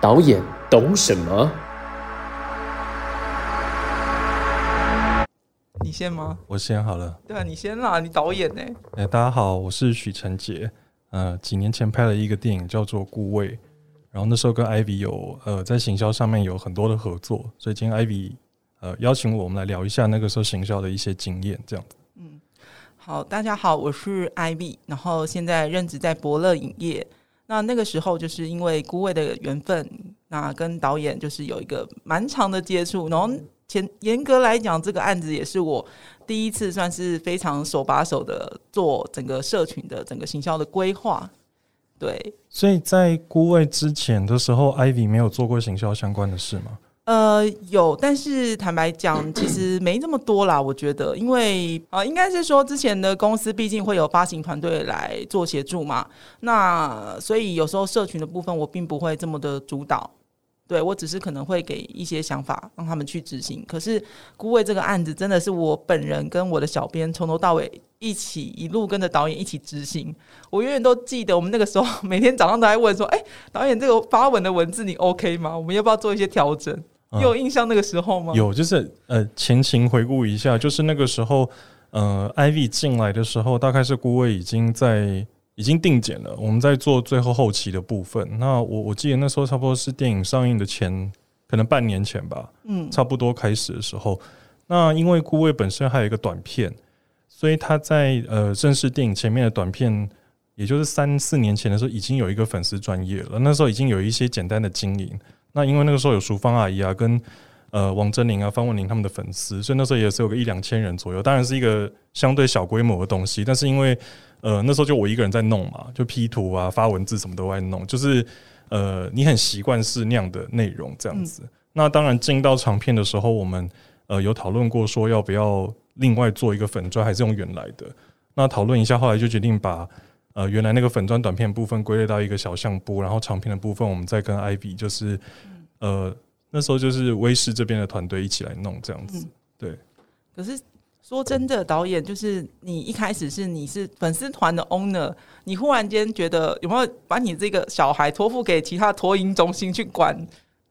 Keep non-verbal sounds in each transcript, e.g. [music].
导演懂什么？你先吗？我先好了。对啊，你先啦，你导演呢？哎，大家好，我是许成杰。呃，几年前拍了一个电影叫做《孤味》，然后那时候跟 Ivy 有呃在行销上面有很多的合作，所以今天 Ivy 呃邀请我们来聊一下那个时候行销的一些经验，这样子。嗯，好，大家好，我是 Ivy，然后现在任职在伯乐影业。那那个时候就是因为孤味的缘分，那跟导演就是有一个蛮长的接触，然后前严格来讲，这个案子也是我第一次算是非常手把手的做整个社群的整个行销的规划。对，所以在孤位之前的时候，Ivy 没有做过行销相关的事吗？呃，有，但是坦白讲，[clears throat] 其实没那么多啦。我觉得，因为啊，应该是说之前的公司毕竟会有发行团队来做协助嘛，那所以有时候社群的部分我并不会这么的主导，对我只是可能会给一些想法让他们去执行。可是孤位这个案子真的是我本人跟我的小编从头到尾一起一路跟着导演一起执行。我永远都记得我们那个时候 [laughs] 每天早上都在问说：“哎，导演，这个发文的文字你 OK 吗？我们要不要做一些调整？”有印象那个时候吗？有，就是呃，前情回顾一下，就是那个时候，呃，IV 进来的时候，大概是顾位已经在已经定检了，我们在做最后后期的部分。那我我记得那时候差不多是电影上映的前，可能半年前吧，嗯，差不多开始的时候。那因为顾位本身还有一个短片，所以他在呃正式电影前面的短片，也就是三四年前的时候，已经有一个粉丝专业了。那时候已经有一些简单的经营。那因为那个时候有淑芳阿姨啊，跟呃王珍玲啊、方文玲他们的粉丝，所以那时候也是有个一两千人左右，当然是一个相对小规模的东西。但是因为呃那时候就我一个人在弄嘛，就 P 图啊、发文字什么都在弄，就是呃你很习惯是那样的内容这样子。那当然进到长片的时候，我们呃有讨论过说要不要另外做一个粉砖，还是用原来的。那讨论一下，后来就决定把。呃，原来那个粉砖短片部分归类到一个小相簿，然后长片的部分我们再跟 Ivy，就是呃那时候就是威视这边的团队一起来弄这样子。对。可是说真的，导演就是你一开始是你是粉丝团的 owner，你忽然间觉得有没有把你这个小孩托付给其他托婴中心去管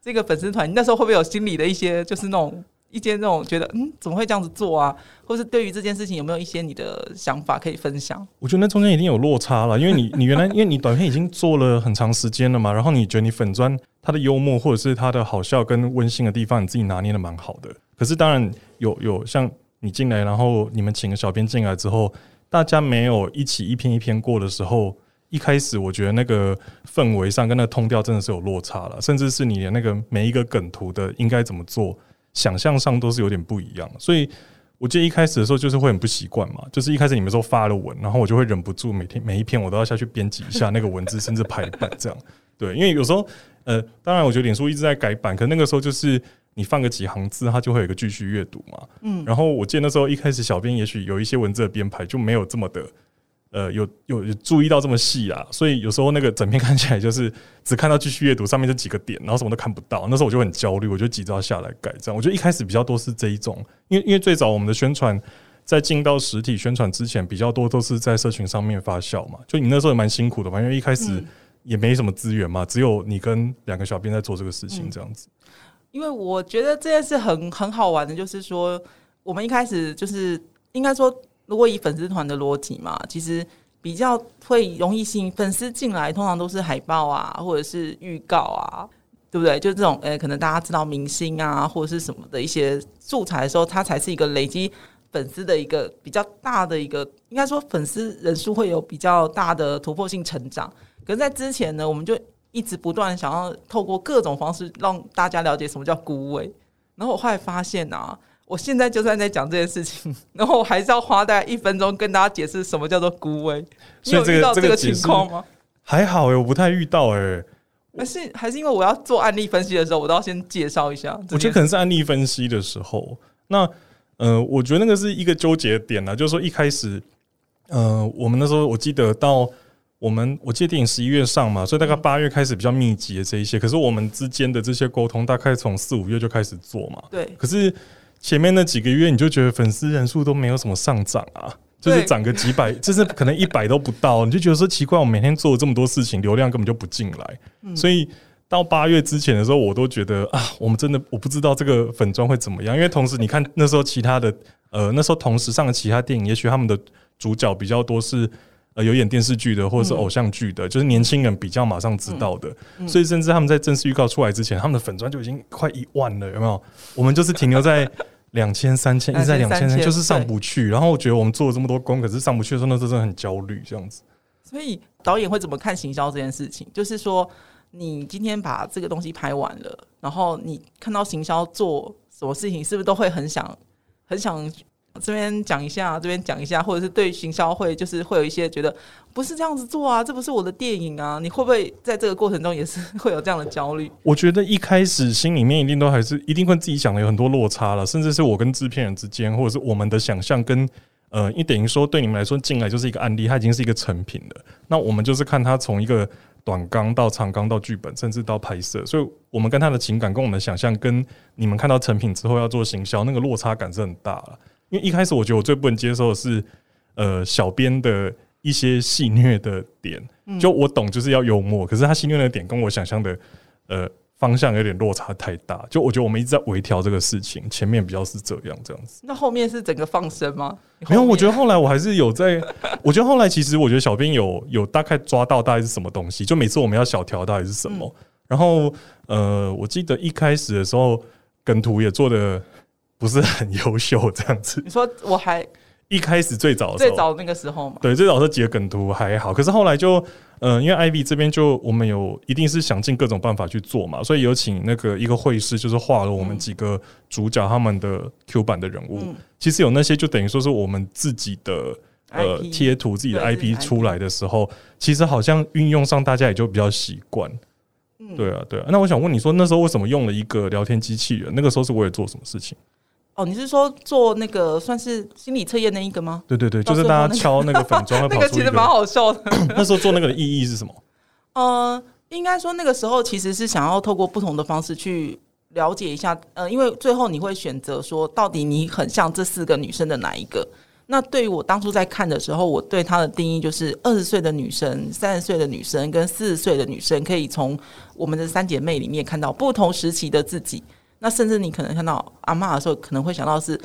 这个粉丝团？你那时候会不会有心理的一些就是那种？一些那种觉得嗯怎么会这样子做啊，或是对于这件事情有没有一些你的想法可以分享？我觉得那中间一定有落差了，因为你 [laughs] 你原来因为你短片已经做了很长时间了嘛，然后你觉得你粉砖它的幽默或者是它的好笑跟温馨的地方，你自己拿捏的蛮好的。可是当然有有像你进来，然后你们请个小编进来之后，大家没有一起一篇一篇过的时候，一开始我觉得那个氛围上跟那个通调真的是有落差了，甚至是你的那个每一个梗图的应该怎么做。想象上都是有点不一样，所以我记得一开始的时候就是会很不习惯嘛，就是一开始你们说发了文，然后我就会忍不住每天每一篇我都要下去编辑一下 [laughs] 那个文字，甚至排版这样。对，因为有时候呃，当然我觉得脸书一直在改版，可那个时候就是你放个几行字，它就会有一个继续阅读嘛。嗯，然后我记得那时候一开始小编也许有一些文字的编排就没有这么的。呃，有有注意到这么细啊，所以有时候那个整篇看起来就是只看到继续阅读上面这几个点，然后什么都看不到。那时候我就很焦虑，我就急着要下来改。这样，我觉得一开始比较多是这一种，因为因为最早我们的宣传在进到实体宣传之前，比较多都是在社群上面发酵嘛。就你那时候也蛮辛苦的嘛，因为一开始也没什么资源嘛，只有你跟两个小编在做这个事情这样子。因为我觉得这件事很很好玩的，就是说我们一开始就是应该说。如果以粉丝团的逻辑嘛，其实比较会容易吸引粉丝进来，通常都是海报啊，或者是预告啊，对不对？就这种，诶，可能大家知道明星啊，或者是什么的一些素材的时候，它才是一个累积粉丝的一个比较大的一个，应该说粉丝人数会有比较大的突破性成长。可是，在之前呢，我们就一直不断想要透过各种方式让大家了解什么叫孤位。然后我后来发现啊。我现在就算在讲这件事情，[laughs] 然后我还是要花大概一分钟跟大家解释什么叫做孤位。你有遇到这个情况吗？还好哎，我不太遇到哎。还是还是因为我要做案例分析的时候，我都要先介绍一下。我觉得可能是案例分析的时候，那呃，我觉得那个是一个纠结点呢，就是说一开始，呃，我们那时候我记得到我们我记得电影十一月上嘛，所以大概八月开始比较密集的这一些，可是我们之间的这些沟通大概从四五月就开始做嘛。对，可是前面那几个月你就觉得粉丝人数都没有什么上涨啊，就是涨个几百，[laughs] 就是可能一百都不到，你就觉得说奇怪，我每天做了这么多事情，流量根本就不进来，嗯。所以。到八月之前的时候，我都觉得啊，我们真的我不知道这个粉妆会怎么样，因为同时你看那时候其他的呃，那时候同时上的其他电影，也许他们的主角比较多是呃有演电视剧的或者是偶像剧的，就是年轻人比较马上知道的，所以甚至他们在正式预告出来之前，他们的粉砖就已经快一万了，有没有？我们就是停留在两千、三千，一直在两千，3000就是上不去。然后我觉得我们做了这么多工，可是上不去的时候，那时候真的很焦虑，这样子。所以导演会怎么看行销这件事情？就是说，你今天把这个东西拍完了，然后你看到行销做什么事情，是不是都会很想很想这边讲一下，这边讲一下，或者是对行销会就是会有一些觉得不是这样子做啊，这不是我的电影啊？你会不会在这个过程中也是会有这样的焦虑？我觉得一开始心里面一定都还是一定会自己想的有很多落差了，甚至是我跟制片人之间，或者是我们的想象跟呃，因为等于说对你们来说进来就是一个案例，它已经是一个成品了。那我们就是看它从一个短纲到长纲到剧本，甚至到拍摄，所以我们跟他的情感跟我们的想象，跟你们看到成品之后要做行销，那个落差感是很大了。因为一开始我觉得我最不能接受的是，呃，小编的一些戏虐的点，就我懂就是要幽默，可是他戏虐的点跟我想象的呃方向有点落差太大。就我觉得我们一直在微调这个事情，前面比较是这样这样子。那后面是整个放生吗？没有，我觉得得后来我还是有在，我觉得后来其实我觉得小编有有大概抓到大概是什么东西，就每次我们要小调到底是什么。然后呃，我记得一开始的时候梗图也做的不是很优秀，这样子。[laughs] 你说我还一开始最早的时候最早那个时候嘛，对，最早是几个梗图还好，可是后来就，嗯，因为 Ivy 这边就我们有一定是想尽各种办法去做嘛，所以有请那个一个会师，就是画了我们几个主角他们的 Q 版的人物，嗯其实有那些就等于说是我们自己的。呃，贴图自己的 IP IP 出来的时候，其实好像运用上大家也就比较习惯。嗯对啊，对啊。那我想问你说，那时候为什么用了一个聊天机器人？那个时候是为了做什么事情？哦，你是说做那个算是心理测验那一个吗？对对对，就是大家敲那个粉砖会 [laughs] 那个其实蛮。好笑的。[clears throat] 那时候做那个的意义是什么？[laughs] 呃，应该说那个时候其实是想要透过不同的方式去了解一下，呃，因为最后你会选择说，到底你很像这四个女生的哪一个？那对于我当初在看的时候，我对她的定义就是二十岁的女生、三十岁的女生跟四十岁的女生，可以从我们的三姐妹里面看到不同时期的自己。那甚至你可能看到阿嬷的时候，可能会想到是，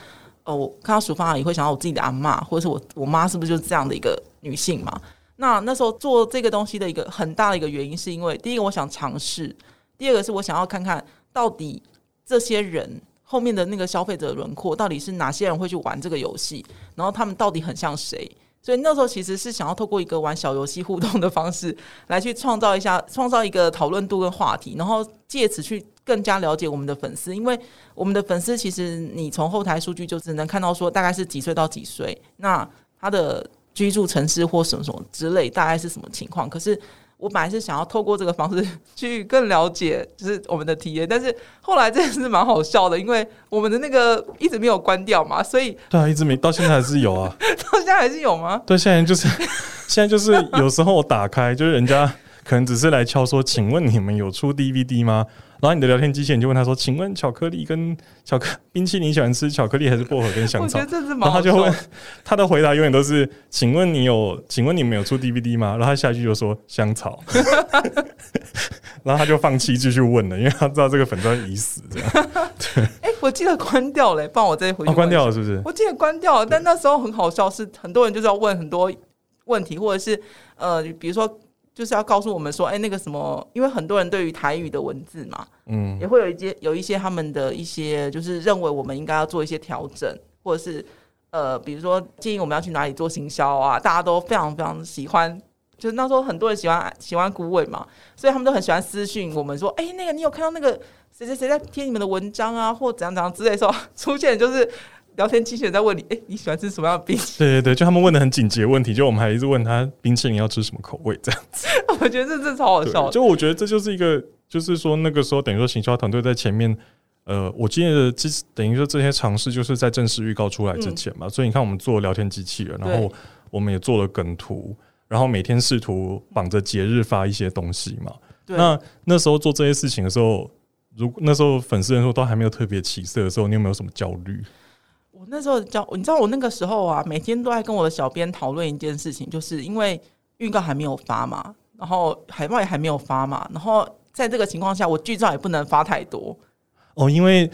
哦，我看到淑芳阿姨会想到我自己的阿嬷，或者是我我妈是不是就是这样的一个女性嘛？那那时候做这个东西的一个很大的一个原因，是因为第一个我想尝试，第二个是我想要看看到底这些人后面的那个消费者轮廓到底是哪些人会去玩这个游戏，然后他们到底很像谁。所以那时候其实是想要透过一个玩小游戏互动的方式，来去创造一下，创造一个讨论度跟话题，然后借此去更加了解我们的粉丝。因为我们的粉丝其实你从后台数据就只能看到说大概是几岁到几岁，那他的居住城市或什么什么之类，大概是什么情况。可是我本来是想要透过这个方式去更了解，就是我们的体验，但是后来真的是蛮好笑的，因为我们的那个一直没有关掉嘛，所以对啊，一直没到现在还是有啊。到现在还是有吗？对，现在就是现在就是有时候我打开，就是人家可能只是来敲说，请问你们有出 DVD 吗？然后你的聊天机器人就问他说，请问巧克力跟巧克冰淇淋喜欢吃巧克力还是薄荷跟香草然。后他就问 [laughs] 他的回答永远都是，请问你有，请问你们有出 DVD 吗？然后他下一句就说香草，[laughs] 然后他就放弃继续问了，因为他知道这个粉砖已死，这样。[laughs] 哎、我记得关掉了、帮我再回去、哦，关掉了。是不是？我记得关掉了，但那时候很好笑，是很多人就是要问很多问题，或者是呃，比如说就是要告诉我们说，哎、那个什么，因为很多人对于台语的文字嘛，嗯也会有一些有一些他们的一些就是认为我们应该要做一些调整，或者是呃，比如说建议我们要去哪里做行销啊，大家都非常非常喜欢。就是那时候很多人喜欢喜欢古伟嘛，所以他们都很喜欢私讯我们说，哎、那个你有看到那个谁谁谁在贴你们的文章啊，或怎样怎样之类的时候，[laughs] 出现就是聊天机器人在问你，哎、你喜欢吃什么样的冰淇淋对对对，就他们问的很紧急的问题，就我们还一直问他冰淇淋要吃什么口味这样。子？我觉得这真的超好笑，的。就我觉得这就是一个，就是说那个时候等于说行销团队在前面，呃，我记得这等于说这些尝试就是在正式预告出来之前嘛，所以你看我们做聊天机器人，然后我们也做了梗图，然后每天试图绑着节日发一些东西嘛。对，那那时候做这些事情的时候，如果那时候粉丝人数都还没有特别起色的时候，你有没有什么焦虑？我那时候教，你知道我那个时候啊，每天都在跟我的小编讨论一件事情，就是因为预告还没有发嘛，然后海报也还没有发嘛，然后在这个情况下，我剧照也不能发太多。哦，因为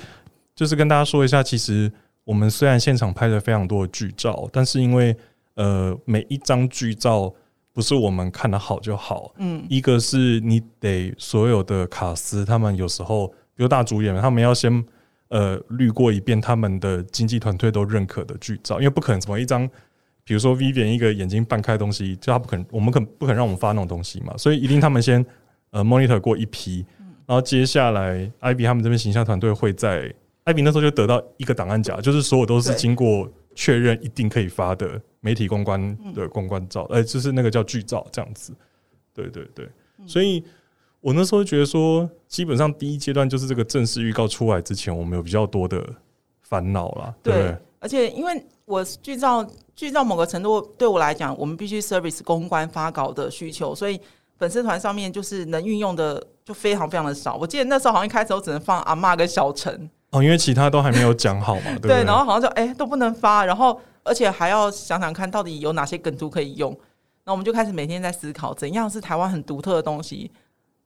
就是跟大家说一下，其实我们虽然现场拍了非常多的剧照，但是因为呃每一张剧照不是我们看的好就好，嗯，一个是你得所有的卡司，他们有时候比如大主演们，他们要先呃滤过一遍他们的经纪团队都认可的剧照，因为不可能什么一张，比如说 Vivian 一个眼睛半开的东西，就他不可能，我们可不可能让我们发那种东西嘛，所以一定他们先呃 monitor 过一批，然后接下来 IB 他们这边形象团队会在 IB 那时候就得到一个档案夹，就是所有都是经过确认一定可以发的媒体公关的公关照，呃，就是那个叫剧照这样子，对对对，所以。我那时候觉得说，基本上第一阶段就是这个正式预告出来之前，我们有比较多的烦恼啦，对？而且因为我剧照剧照某个程度对我来讲，我们必须 service 公关发稿的需求，所以粉丝团上面就是能运用的就非常非常的少。我记得那时候好像一开始我只能放阿嬷跟小陈，哦，因为其他都还没有讲好嘛，[laughs] 对不对？然后好像就哎、都不能发，然后而且还要想想看到底有哪些梗图可以用。那我们就开始每天在思考怎样是台湾很独特的东西，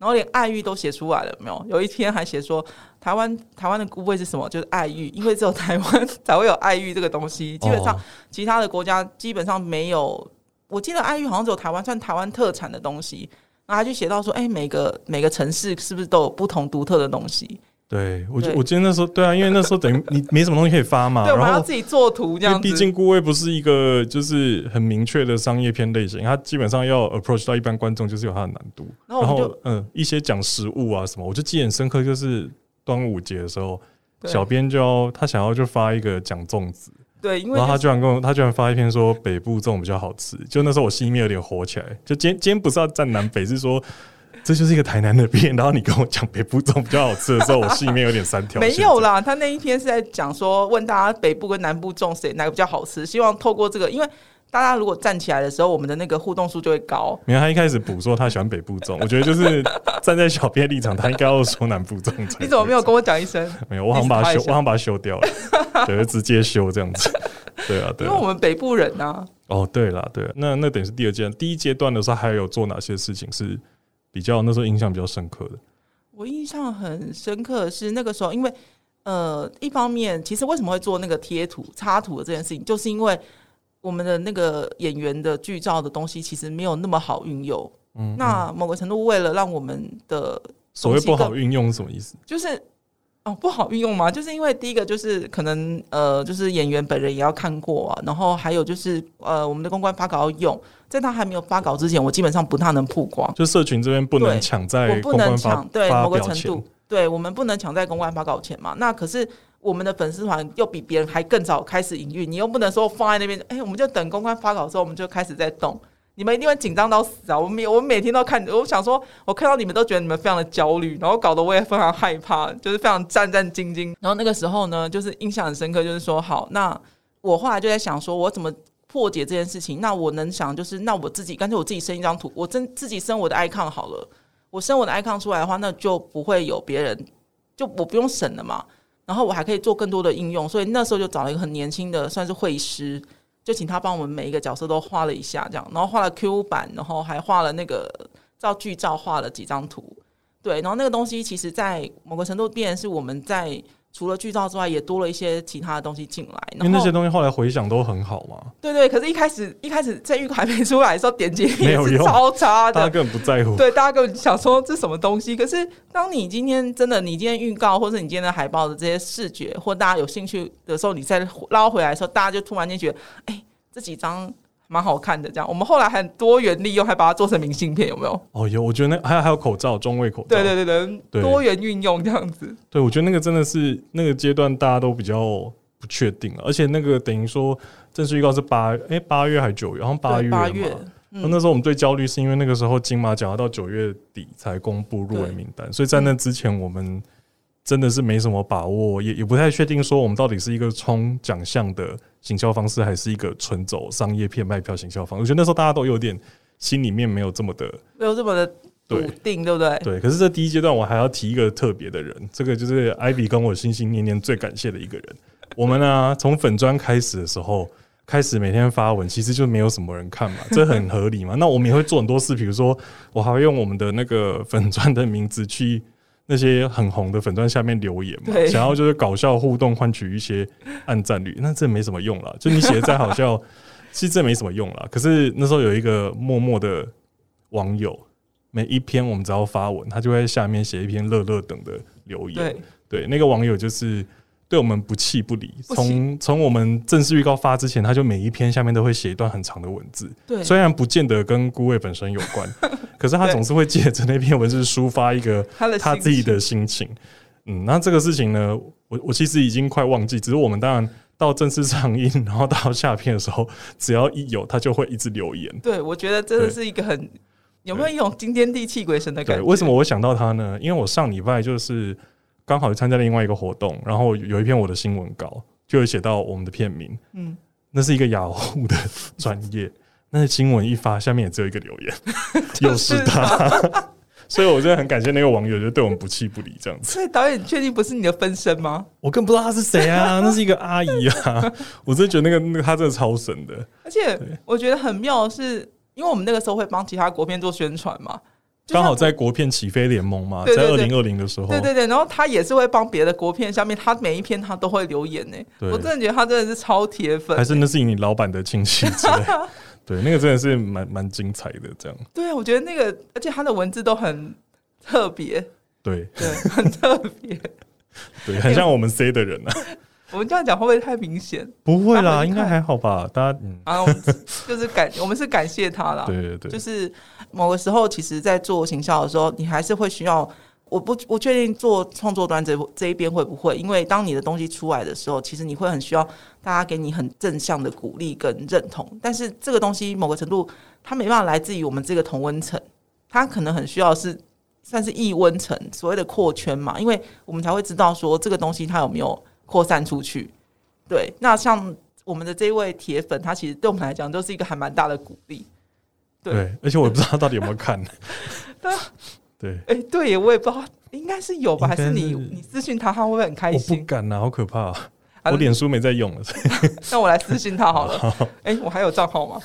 然后连爱玉都写出来了，有没有？有一天还写说台湾台湾的孤味是什么？就是爱玉，因为只有台湾 [laughs] 才会有爱玉这个东西，基本上哦其他的国家基本上没有。我记得爱玉好像只有台湾算台湾特产的东西，然后他就写到说，哎、每个每个城市是不是都有不同独特的东西？对我觉对我记得那时候对啊，因为那时候等于你没什么东西可以发嘛，对，我们然后要自己做图这样子。毕竟顾味不是一个就是很明确的商业片类型，它基本上要 approach 到一般观众就是有它的难度。然然后嗯，一些讲食物啊什么，我就记得很深刻，就是端午节的时候，小编就要他想要就发一个讲粽子。对，因为然后他居然跟我，他居然发一篇说北部粽比较好吃，就那时候我心里面有点火起来。就今天今天不是要站南北，是说这就是一个台南的片，然后你跟我讲北部粽比较好吃的时候，我心里面有点三条。没有，啦，他那一篇是在讲说，问大家北部跟南部粽谁哪个比较好吃，希望透过这个，因为大家如果站起来的时候，我们的那个互动数就会高。你看他一开始补说他喜欢北部粽，我觉得就是站在小编立场，他应该要说南部粽才。[laughs] 你怎么没有跟我讲一声？没有，我好像把它修，我好像把它修掉了，对，就直接修这样子。对啊，对 [laughs] 因为我啊。们北部人啊，[laughs] 哦，对了，对了，那那等于是第二阶段，第一阶段的时候还有做哪些事情是比较那时候印象比较深刻的？我印象很深刻的是那个时候，因为呃，一方面其实为什么会做那个贴图插图的这件事情，就是因为我们的那个演员的剧照的东西其实没有那么好运用。嗯，那某个程度，为了让我们的所谓不好运用是什么意思？就是哦不好运用吗？就是因为第一个就是可能呃，就是演员本人也要看过啊，然后还有就是呃，我们的公关发稿要用，在他还没有发稿之前，我基本上不太能曝光，就社群这边不能抢在我不能公关发抢对某个程度，对我们不能抢在公关发稿前嘛。那可是我们的粉丝团又比别人还更早开始营运，你又不能说放在那边，哎、我们就等公关发稿之后，我们就开始在动。你们一定会紧张到死啊！我每我每天都看，我想说，我看到你们都觉得你们非常的焦虑，然后搞得我也非常害怕，就是非常战战兢兢。然后那个时候呢，就是印象很深刻，就是说，好，那我后来就在想，说我怎么破解这件事情？那我能想就是，那我自己干脆我自己生一张图，我真自己生我的 icon 好了。我生我的 icon 出来的话，那就不会有别人，就我不用审了嘛。然后我还可以做更多的应用，所以那时候就找了一个很年轻的，算是绘师，就请他帮我们每一个角色都画了一下，这样，然后画了 Q 版，然后还画了那个照剧照画了几张图，对，然后那个东西其实，在某个程度变成是我们在除了剧照之外，也多了一些其他的东西进来，因为那些东西后来回想都很好嘛，对对，可是一开始一开始在预告还没出来的时候，点击率是超差的，大家根本不在乎。对，大家根本想说这什么东西。可是当你今天真的，你今天预告或者你今天的海报的这些视觉，或大家有兴趣的时候，你再捞回来的时候，大家就突然间觉得，哎、这几张蛮好看的。这样，我们后来很多元利用，还把它做成明信片，有没有？哦，有，我觉得那还有还有口罩，中卫口罩，对对对对，多元运用这样子。对，我觉得那个真的是那个阶段大家都比较不确定了，而且那个等于说正式预告是八哎八月还是九月，好像八月八月，那那时候我们最焦虑是因为那个时候金马奖要到九月底才公布入围名单，所以在那之前我们真的是没什么把握，也也不太确定说我们到底是一个冲奖项的行销方式，还是一个纯走商业片卖票行销方式。我觉得那时候大家都有点心里面没有这么的没有这么的笃定，对不对？对。可是这第一阶段我还要提一个特别的人，这个就是 Ivy 跟我心心念念最感谢的一个人。我们呢从粉砖开始的时候。开始每天发文，其实就没有什么人看嘛，这很合理嘛。那我们也会做很多事，比如说我还会用我们的那个粉砖的名字去那些很红的粉钻下面留言嘛，想要就是搞笑互动，换取一些按赞率。那这没什么用了，就你写的再好笑，[laughs] 其实这没什么用了。可是那时候有一个默默的网友，每一篇我们只要发文，他就会在下面写一篇乐乐等的留言。对，对，那个网友就是对我们不弃不离，从从我们正式预告发之前，他就每一篇下面都会写一段很长的文字，对，虽然不见得跟孤位本身有关，[laughs] 可是他总是会借着那篇文字抒发一个他自己的心情。嗯，那这个事情呢，我我其实已经快忘记，只是我们当然到正式上映，然后到下片的时候，只要一有，他就会一直留言。对，我觉得真的是一个很有没有一种惊天地泣鬼神的感，觉？为什么我会想到他呢？因为我上礼拜就是刚好去参加了另外一个活动，然后有一篇我的新闻稿，就有写到我们的片名，嗯，那是一个雅虎的专业，那新闻一发，下面也只有一个留言，[laughs] 又是他。所以，我真的很感谢那个网友，就对我们不弃不离这样子。所以导演，你确定不是你的分身吗？我更不知道他是谁啊，那是一个阿姨啊。[laughs] 我真的觉得那个那个他真的超神的。而且我觉得很妙的是，因为我们那个时候会帮其他国片做宣传嘛，刚好在国片起飞联盟嘛，在二零二零的时候，对对对，然后他也是会帮别的国片下面，他每一篇他都会留言呢。对我真的觉得他真的是超铁粉还。是那是你老板的亲戚之类。[laughs] 对，那个真的是蛮蛮精彩的，这样。对啊，我觉得那个，而且他的文字都很特别，对对，很特别。对，很像我们 C 的人啊。我们这样讲会不会太明显？不会啦，应该还好吧？大家嗯，啊，我们就是感，我们是感谢他啦。[laughs] 对对对，就是某个时候，其实，在做行销的时候，你还是会需要。我不不确定做创作端这这一边会不会，因为当你的东西出来的时候，其实你会很需要大家给你很正向的鼓励跟认同。但是这个东西某个程度，它没办法来自于我们这个同温层，它可能很需要是算是异温层，所谓的扩圈嘛，因为我们才会知道说这个东西它有没有扩散出去。对，那像我们的这位铁粉，他其实对我们来讲都是一个还蛮大的鼓励。对对，而且我也不知道他到底有没有看。[laughs] 对，哎、对耶，我也不知道，应该是有吧？还是是你你私信他，他会不会很开心我不心？敢呐，好可怕啊！我脸书没在用了。[laughs] 那我来私信他好了。[laughs] 哎、我还有账号吗？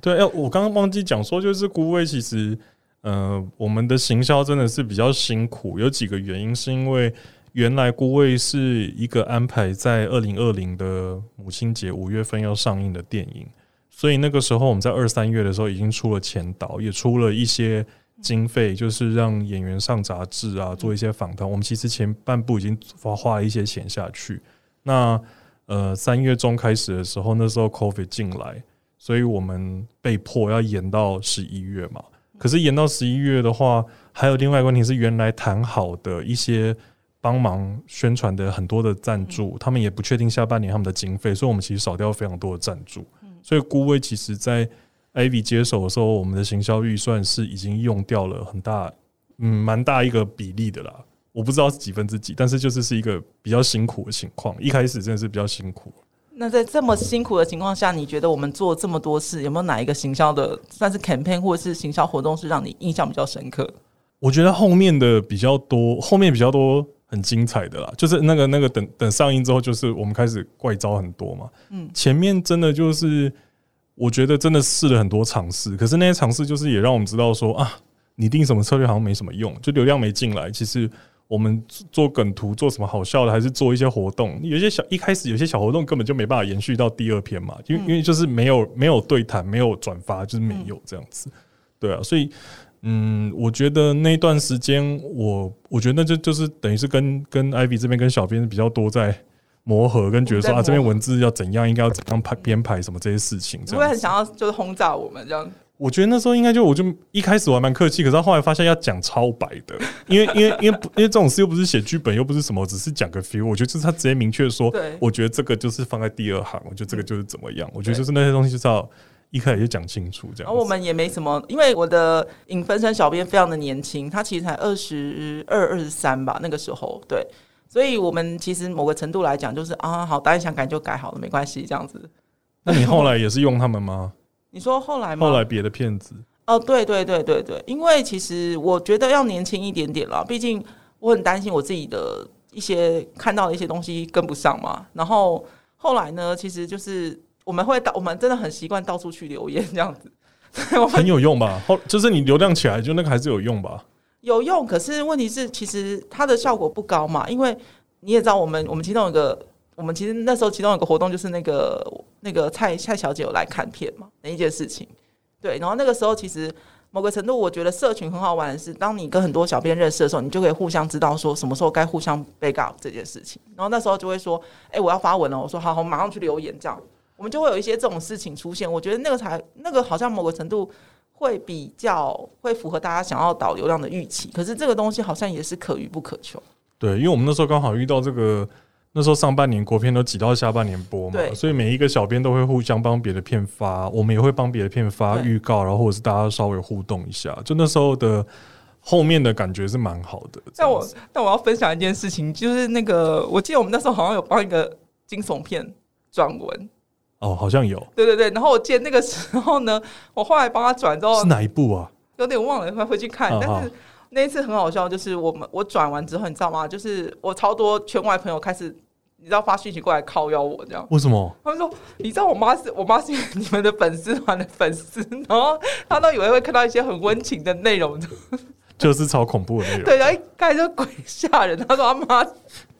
对，哎，我刚刚忘记讲说，就是孤位其实，呃，我们的行销真的是比较辛苦，有几个原因，是因为原来孤位是一个安排在二零二零的母亲节五月份要上映的电影，所以那个时候我们在二三月的时候已经出了前导，也出了一些经费，就是让演员上杂志啊，做一些访谈。我们其实前半部已经花花了一些钱下去。那呃，三月中开始的时候，那时候 COVID 进来，所以我们被迫要延到十一月嘛。可是延到十一月的话，还有另外一个问题是，原来谈好的一些帮忙宣传的很多的赞助，他们也不确定下半年他们的经费，所以我们其实少掉非常多的赞助。所以顾威其实在 Ivy 接手的时候，我们的行销预算是已经用掉了很大，嗯，蛮大一个比例的啦。我不知道是几分之几，但是就是是一个比较辛苦的情况。一开始真的是比较辛苦。那在这么辛苦的情况下，你觉得我们做这么多事，有没有哪一个行销的算是 campaign 或者是行销活动是让你印象比较深刻？我觉得后面的比较多，后面比较多很精彩的啦，就是那个那个等等上映之后，就是我们开始怪招很多嘛。嗯前面真的就是我觉得真的试了很多尝试，可是那些尝试就是也让我们知道说啊，你定什么策略好像没什么用，就流量没进来，其实。我们做梗图做什么好笑的，还是做一些活动？有些小一开始有些小活动根本就没办法延续到第二篇嘛，因为因为就是没有没有对谈，没有转发，就是没有这样子。对啊，所以嗯，我觉得那段时间，我我觉得那就就是等于是跟跟 Ivy 这边跟小编比较多在磨合，跟觉得说啊，这边文字要怎样，应该要怎样排编排什么这些事情。你会不会很想要就是轰炸我们这样？我觉得那时候应该就我就一开始我还蛮客气，可是后来发现要讲超白的，因为因为因为不因为这种事又不是写剧本，又不是什么，只是讲个 feel。我觉得就是他直接明确说，我觉得这个就是放在第二行，我觉得这个就是怎么样，我觉得就是那些东西就是要一开始就讲清楚这样子。然后我们也没什么，因为我的影分身小编非常的年轻，他其实才二十二、二十三吧，那个时候对，所以我们其实某个程度来讲，就是啊，好，导演想改就改好了，没关系，这样子。那你后来也是用他们吗？[laughs] 你说后来吗？后来别的片子，哦，对对对对对，因为其实我觉得要年轻一点点啦，毕竟我很担心我自己的一些看到的一些东西跟不上嘛。然后后来呢，其实就是我们会到，我们真的很习惯到处去留言这样子，[laughs] 很有用吧？后就是你流量起来，就那个还是有用吧？有用，可是问题是，其实它的效果不高嘛，因为你也知道，我们我们其中有一个，我们其实那时候其中有个活动，就是那个那个蔡蔡小姐有来看片嘛，那一件事情，对，然后那个时候其实某个程度，我觉得社群很好玩的是，当你跟很多小编认识的时候，你就可以互相知道说什么时候该互相 back up 这件事情，然后那时候就会说，哎、我要发文了，我说好好，马上去留言，这样我们就会有一些这种事情出现，我觉得那个才那个好像某个程度。会比较会符合大家想要导流量的预期，可是这个东西好像也是可遇不可求。对，因为我们那时候刚好遇到这个，那时候上半年国片都挤到下半年播嘛，所以每一个小编都会互相帮别的片发，我们也会帮别的片发预告，然后或者是大家稍微互动一下，就那时候的后面的感觉是蛮好的。但我但我要分享一件事情，就是那个我记得我们那时候好像有帮一个惊悚片转文，哦，好像有对对对，然后我记得那个时候呢，[laughs] 我后来帮他转之后是哪一部啊？有点忘了，快回去看，但是。那一次很好笑，就是我们我转完之后，你知道吗？就是我超多圈外朋友开始，你知道发讯息过来靠邀我这样，为什么？他们说：“你知道我妈是我妈是你们的粉丝团的粉丝，然后她都以为会看到一些很温情的内容，就是超恐怖的内容，对，然后一开始就鬼吓人。他说他妈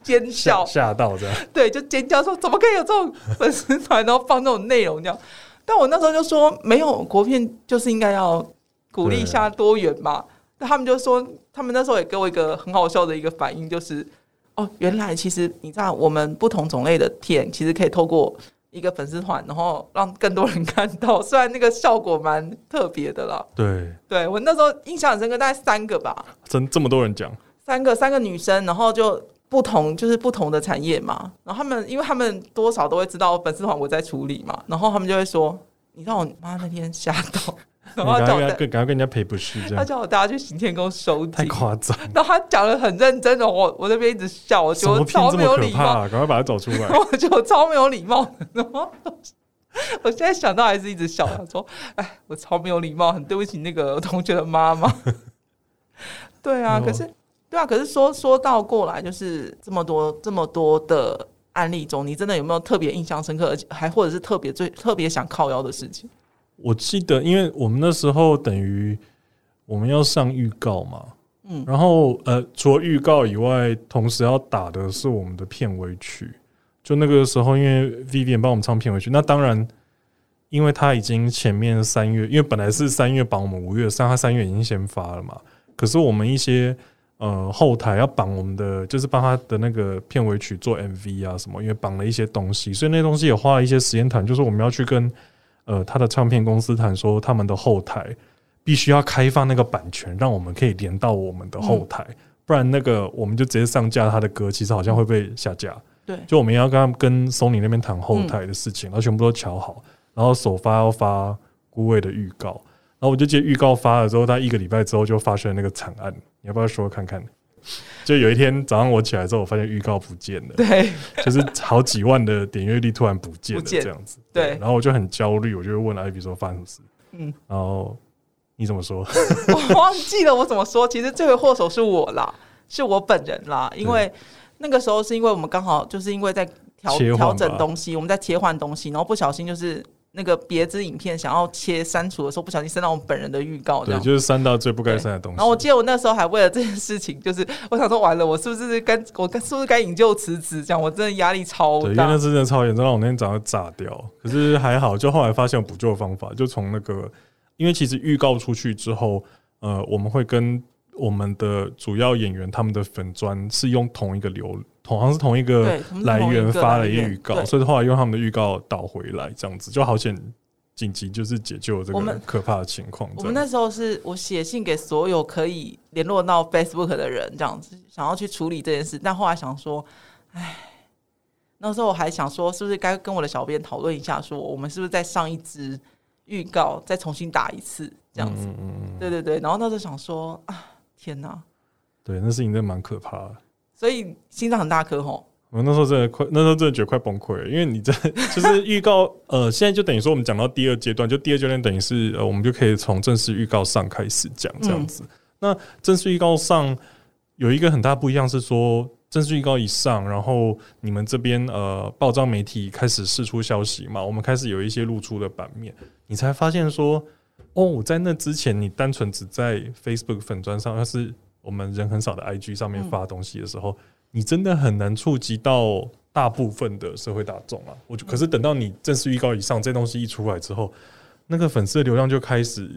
尖吓叫，吓到这样。对，就尖叫说怎么可以有这种粉丝团，然后放这种内容这样。但我那时候就说没有国片就是应该要鼓励一下多元嘛。那他们就说，他们那时候也给我一个很好笑的一个反应，就是哦，原来其实你知道，我们不同种类的片其实可以透过一个粉丝团，然后让更多人看到。虽然那个效果蛮特别的啦，对，对我那时候印象很深刻，大概三个吧，真这么多人讲，三个三个女生，然后就不同就是不同的产业嘛，然后他们因为他们多少都会知道粉丝团我在处理嘛，然后他们就会说，你让我妈那天吓到，你然后叫跟赶快跟人家赔不是这他，叫我大家去行天宫收太，夸张，然后他讲的很认真的，我我那边一直笑，我觉得超没有礼貌，怕？赶快把他找出来 [laughs] 我觉得我超没有礼貌的，然后我现在想到还是一直笑，他说：“哎，我超没有礼貌，很对不起那个同学的妈妈。[laughs] ”对啊，哦可是对啊，可是说说到过来，就是这么多这么多的案例中，你真的有没有特别印象深刻，而且还或者是特别最特别想靠腰的事情？我记得，因为我们那时候等于我们要上预告嘛，嗯然后呃，除了预告以外，同时要打的是我们的片尾曲。就那个时候，因为 Vivian 帮我们唱片尾曲，那当然，因为他已经前面三月，因为本来是三月绑我们五月三，他三月已经先发了嘛。可是我们一些呃后台要绑我们的，就是帮他的那个片尾曲做 MV 啊什么，因为绑了一些东西，所以那东西也花了一些时间谈，就是我们要去跟呃他的唱片公司谈说，他们的后台必须要开放那个版权，让我们可以连到我们的后台，不然那个我们就直接上架他的歌，其实好像会被下架。对，就我们要跟他们跟 Sony 那边谈后台的事情，然后全部都瞧好，然后首发要发孤味的预告，然后我就记得预告发了之后，他一个礼拜之后就发生了那个惨案，你要不要说看看？就有一天早上我起来之后，我发现预告不见了，对，就是好几万的点阅率突然不见了，这样子。对。然后我就很焦虑，我就问艾比说发生什么事，嗯，然后你怎么说？[laughs] 我忘记了我怎么说，其实罪魁祸首是我啦，是我本人啦，因为那个时候是因为我们刚好就是因为在调调整东西，我们在切换东西，然后不小心就是那个别支影片想要切删除的时候，不小心删到我们本人的预告对，样。就是删到最不该删的东西。然后我记得我那时候还为了这件事情，就是我想说完了，我是不是该我该是不是该引咎辞职？这样我真的压力超对，因为那真的超严重，让我那天早上炸掉。可是还好，就后来发现有补救的方法，就从那个，因为其实预告出去之后，呃，我们会跟我们的主要演员他们的粉砖是用同一个流，同好像是同一个来源发了预告，所以后来用他们的预告导回来，这样子就好险。紧急就是解救这我们个可怕的情况。我们那时候是我写信给所有可以联络到 Facebook 的人，这样子想要去处理这件事，但后来想说，唉，那时候我还想说，是不是该跟我的小编讨论一下，说我们是不是再上一支预告，再重新打一次这样子？嗯嗯嗯，对对对，然后那时候想说啊，天哪！对，那事情真的蛮可怕的。所以心脏很大颗吼，我那时候真的快，那时候真的觉得快崩溃了，因为你在 [laughs] 就是预告，呃，现在就等于说我们讲到第二阶段，就第二阶段等于是呃，我们就可以从正式预告上开始讲这样子。那正式预告上有一个很大不一样是说，正式预告一上，然后你们这边呃，报章媒体开始释出消息嘛，我们开始有一些露出的版面，你才发现说，哦，在那之前你单纯只在 Facebook 粉砖上，要是我们人很少的 IG 上面发东西的时候。你真的很难触及到大部分的社会大众啊！我就可是等到你正式预告以上，这东西一出来之后，那个粉丝的流量就开始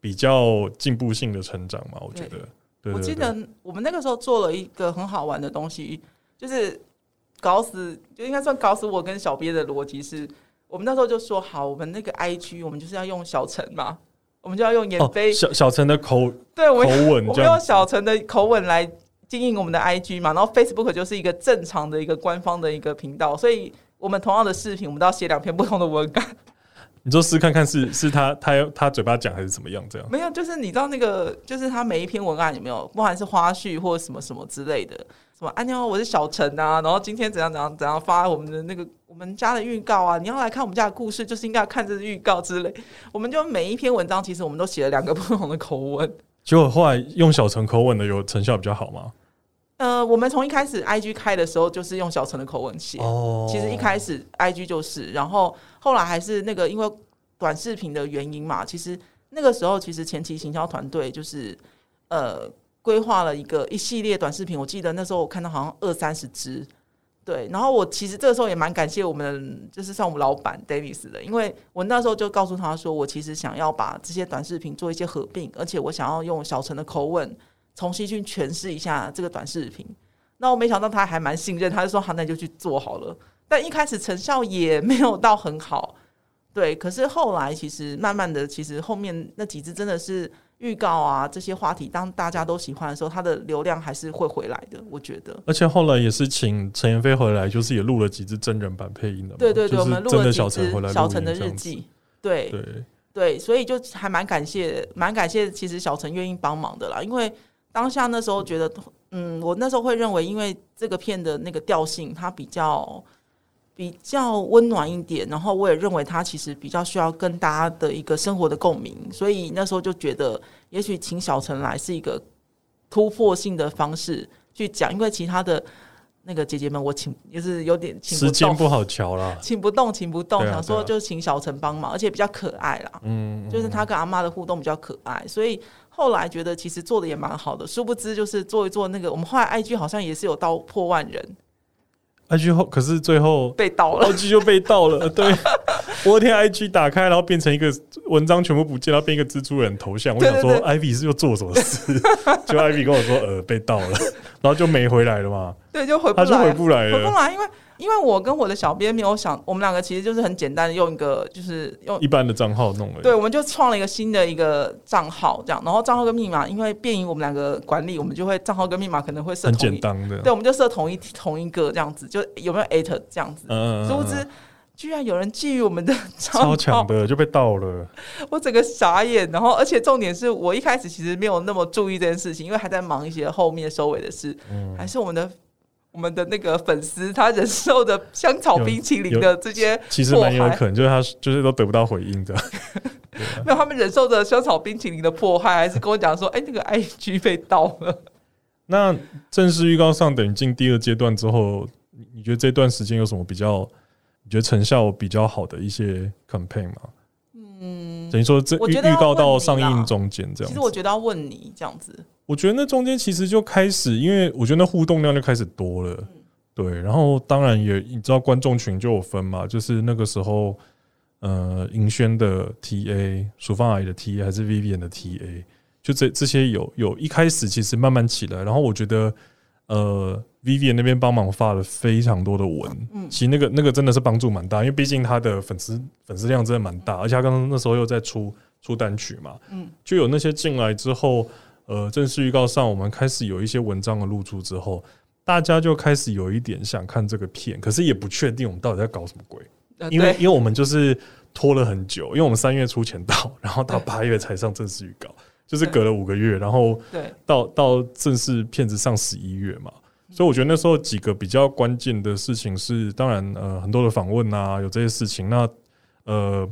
比较进步性的成长嘛。我觉得，我记得我们那个时候做了一个很好玩的东西，就是搞死，就应该算搞死我跟小编的逻辑是，我们那时候就说好，我们那个 IG 我们就是要用小陈嘛，我们就要用演飞小小陈的口对我口吻，我们用小陈的口吻来。经营我们的 IG 嘛，然后 Facebook 就是一个正常的一个官方的一个频道，所以我们同样的视频，我们都要写两篇不同的文案。你就试看看是是他他他嘴巴讲还是怎么样？这样没有，就是你知道那个，就是他每一篇文案有没有，不管是花絮或者什么什么之类的，什么啊你好，我是小陈啊，然后今天怎样怎样怎样发我们的那个我们家的预告啊，你要来看我们家的故事，就是应该要看这个预告之类。我们就每一篇文章，其实我们都写了两个不同的口吻。结果后来用小陈口吻的有成效比较好吗？呃，我们从一开始 I G 开的时候就是用小陈的口吻写，哦其实一开始 I G 就是，然后后来还是那个因为短视频的原因嘛，其实那个时候其实前期行销团队就是呃规划了一个一系列短视频，我记得那时候我看到好像二三十支，对，然后我其实这个时候也蛮感谢我们就是像我们老板 Davis 的，因为我那时候就告诉他说，我其实想要把这些短视频做一些合并，而且我想要用小陈的口吻。重新去诠释一下这个短视频，那我没想到他还蛮信任，他就说好，那就去做好了。但一开始成效也没有到很好，对。可是后来其实慢慢的，其实后面那几支真的是预告啊，这些话题当大家都喜欢的时候，它的流量还是会回来的。我觉得，而且后来也是请陈妍飞回来，就是也录了几支真人版配音的。对对对，我们录了几支小陈的日记。对对对，所以就还蛮感谢，蛮感谢，其实小陈愿意帮忙的啦，因为。当下那时候觉得，嗯，我那时候会认为，因为这个片的那个调性，它比较比较温暖一点，然后我也认为它其实比较需要跟大家的一个生活的共鸣，所以那时候就觉得，也许请小陈来是一个突破性的方式去讲，因为其他的那个姐姐们，我请也是有点请时间不好瞧了，请不动，请不动，想说就请小陈帮忙，而且比较可爱啦，嗯，就是他跟阿妈的互动比较可爱，所以。后来觉得其实做的也蛮好的，殊不知就是做一做那个，我们后来 IG 好像也是有到破万人，IG 后可是最后被盗了，IG 就被盗了。对，我天，IG 打开然后变成一个文章全部不见，然后变一个蜘蛛人头像。我想说，Ivy 是又做什么事？就 Ivy 跟我说，呃，被盗了，然后就没回来了嘛。对，就回他就回不来了，回不来，因为。因为我跟我的小编没有想，我们两个其实就是很简单的用一个，就是用一般的账号弄了。对，我们就创了一个新的一个账号，这样，然后账号跟密码，因为便于我们两个管理，我们就会账号跟密码可能会设很简单的。对，我们就设同一同一个这样子，就有没有 at 这样子。嗯殊不知，居然有人觊觎我们的，[laughs] 超强的就被盗了。我整个傻眼，然后而且重点是我一开始其实没有那么注意这件事情，因为还在忙一些后面收尾的事，嗯还是我们的。我们的那个粉丝，他忍受的香草冰淇淋的这些，其实蛮有可能，就是他就是都得不到回应的。[laughs] 没有，他们忍受着香草冰淇淋的迫害，还是跟我讲说：“哎，那个 IG 被盗了。”那正式预告上，等于进第二阶段之后，你觉得这段时间有什么比较？你觉得成效比较好的一些 campaign 吗？嗯，等于说这预预告到上映中间这样。其实我觉得要问你这样子。我觉得那中间其实就开始，因为我觉得那互动量就开始多了，对。然后当然也你知道观众群就有分嘛，就是那个时候，呃，银轩的 T A、淑芳阿姨的 T A 还是 Vivian 的 T A，就这这些有有一开始其实慢慢起来。然后我觉得，呃，Vivian 那边帮忙发了非常多的文，嗯，其实那个那个真的是帮助蛮大，因为毕竟他的粉丝粉丝量真的蛮大，而且他刚刚那时候又在出出单曲嘛，嗯，就有那些进来之后。呃，正式预告上，我们开始有一些文章的露出之后，大家就开始有一点想看这个片，可是也不确定我们到底在搞什么鬼，因为因为我们就是拖了很久，因为我们三月初前到，[laughs] 然后到八月才上正式预告，就是隔了五个月，然后对，到到正式片子上十一月嘛，所以我觉得那时候几个比较关键的事情是，当然呃很多的访问啊，有这些事情。那呃，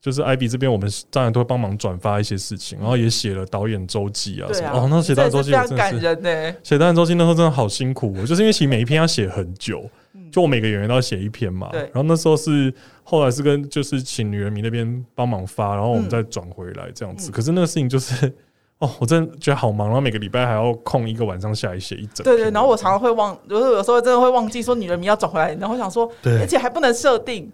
就是 IB 这边，我们当然都会帮忙转发一些事情，然后也写了导演周记啊什么。哦，那写导演周记非常感人呢。写导演周记那时候真的好辛苦，就是因为其实每一篇要写很久，就我每个演员都要写一篇嘛。然后那时候是后来是跟就是请女人迷那边帮忙发，然后我们再转回来这样子。可是那个事情就是。哦，我真的觉得好忙，然后每个礼拜还要空一个晚上下来写一整。对对，然后我常常会忘，有时候有时候真的会忘记说女人名要转回来，然后想说，而且还不能设定，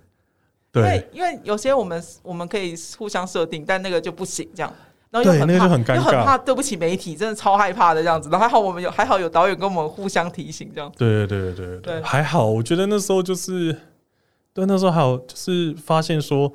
对，因为有些我们我们可以互相设定，但那个就不行，这样，然后又很怕，又很怕对不起媒体，真的超害怕的这样子。然后还好我们有还好有导演跟我们互相提醒，这样。对对对对对，还好，我觉得那时候就是，对那时候还有就是发现说，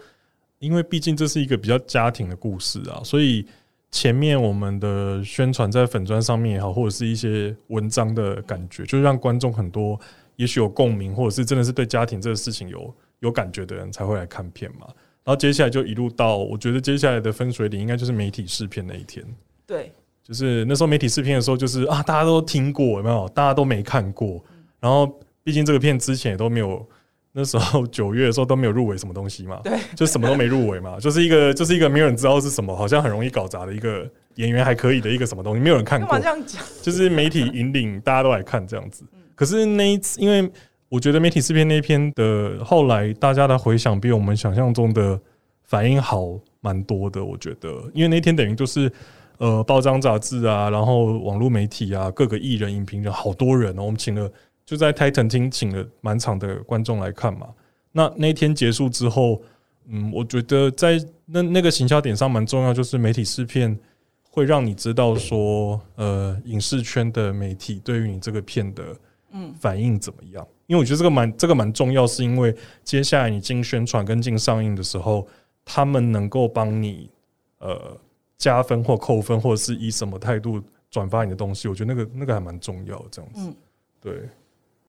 因为毕竟这是一个比较家庭的故事啊，所以。前面我们的宣传在粉砖上面也好，或者是一些文章的感觉，就是让观众很多也许有共鸣，或者是真的是对家庭这个事情有有感觉的人才会来看片嘛。然后接下来就一路到，我觉得接下来的分水岭应该就是媒体试片那一天。对，就是那时候媒体试片的时候，就是啊，大家都听过有没有？大家都没看过。然后毕竟这个片之前也都没有。那时候九月的时候都没有入围什么东西嘛，对，就什么都没入围嘛，就是一个就是一个没有人知道是什么，好像很容易搞砸的一个演员还可以的一个什么东西，没有人看过。这样讲，就是媒体引领大家都来看这样子。可是那一次，因为我觉得媒体试片那一篇的后来大家的回响比我们想象中的反应好蛮多的。我觉得，因为那天等于就是呃，报章杂志啊，然后网络媒体啊，各个艺人、影评人，好多人哦，我们请了。就在 Titan 厅请了满场的观众来看嘛。那那天结束之后，嗯，我觉得在那那个行销点上蛮重要，就是媒体试片会让你知道说，呃，影视圈的媒体对于你这个片的嗯反应怎么样。因为我觉得这个蛮这个蛮重要，是因为接下来你进宣传跟进上映的时候，他们能够帮你呃加分或扣分，或者是以什么态度转发你的东西。我觉得那个那个还蛮重要，这样子，对。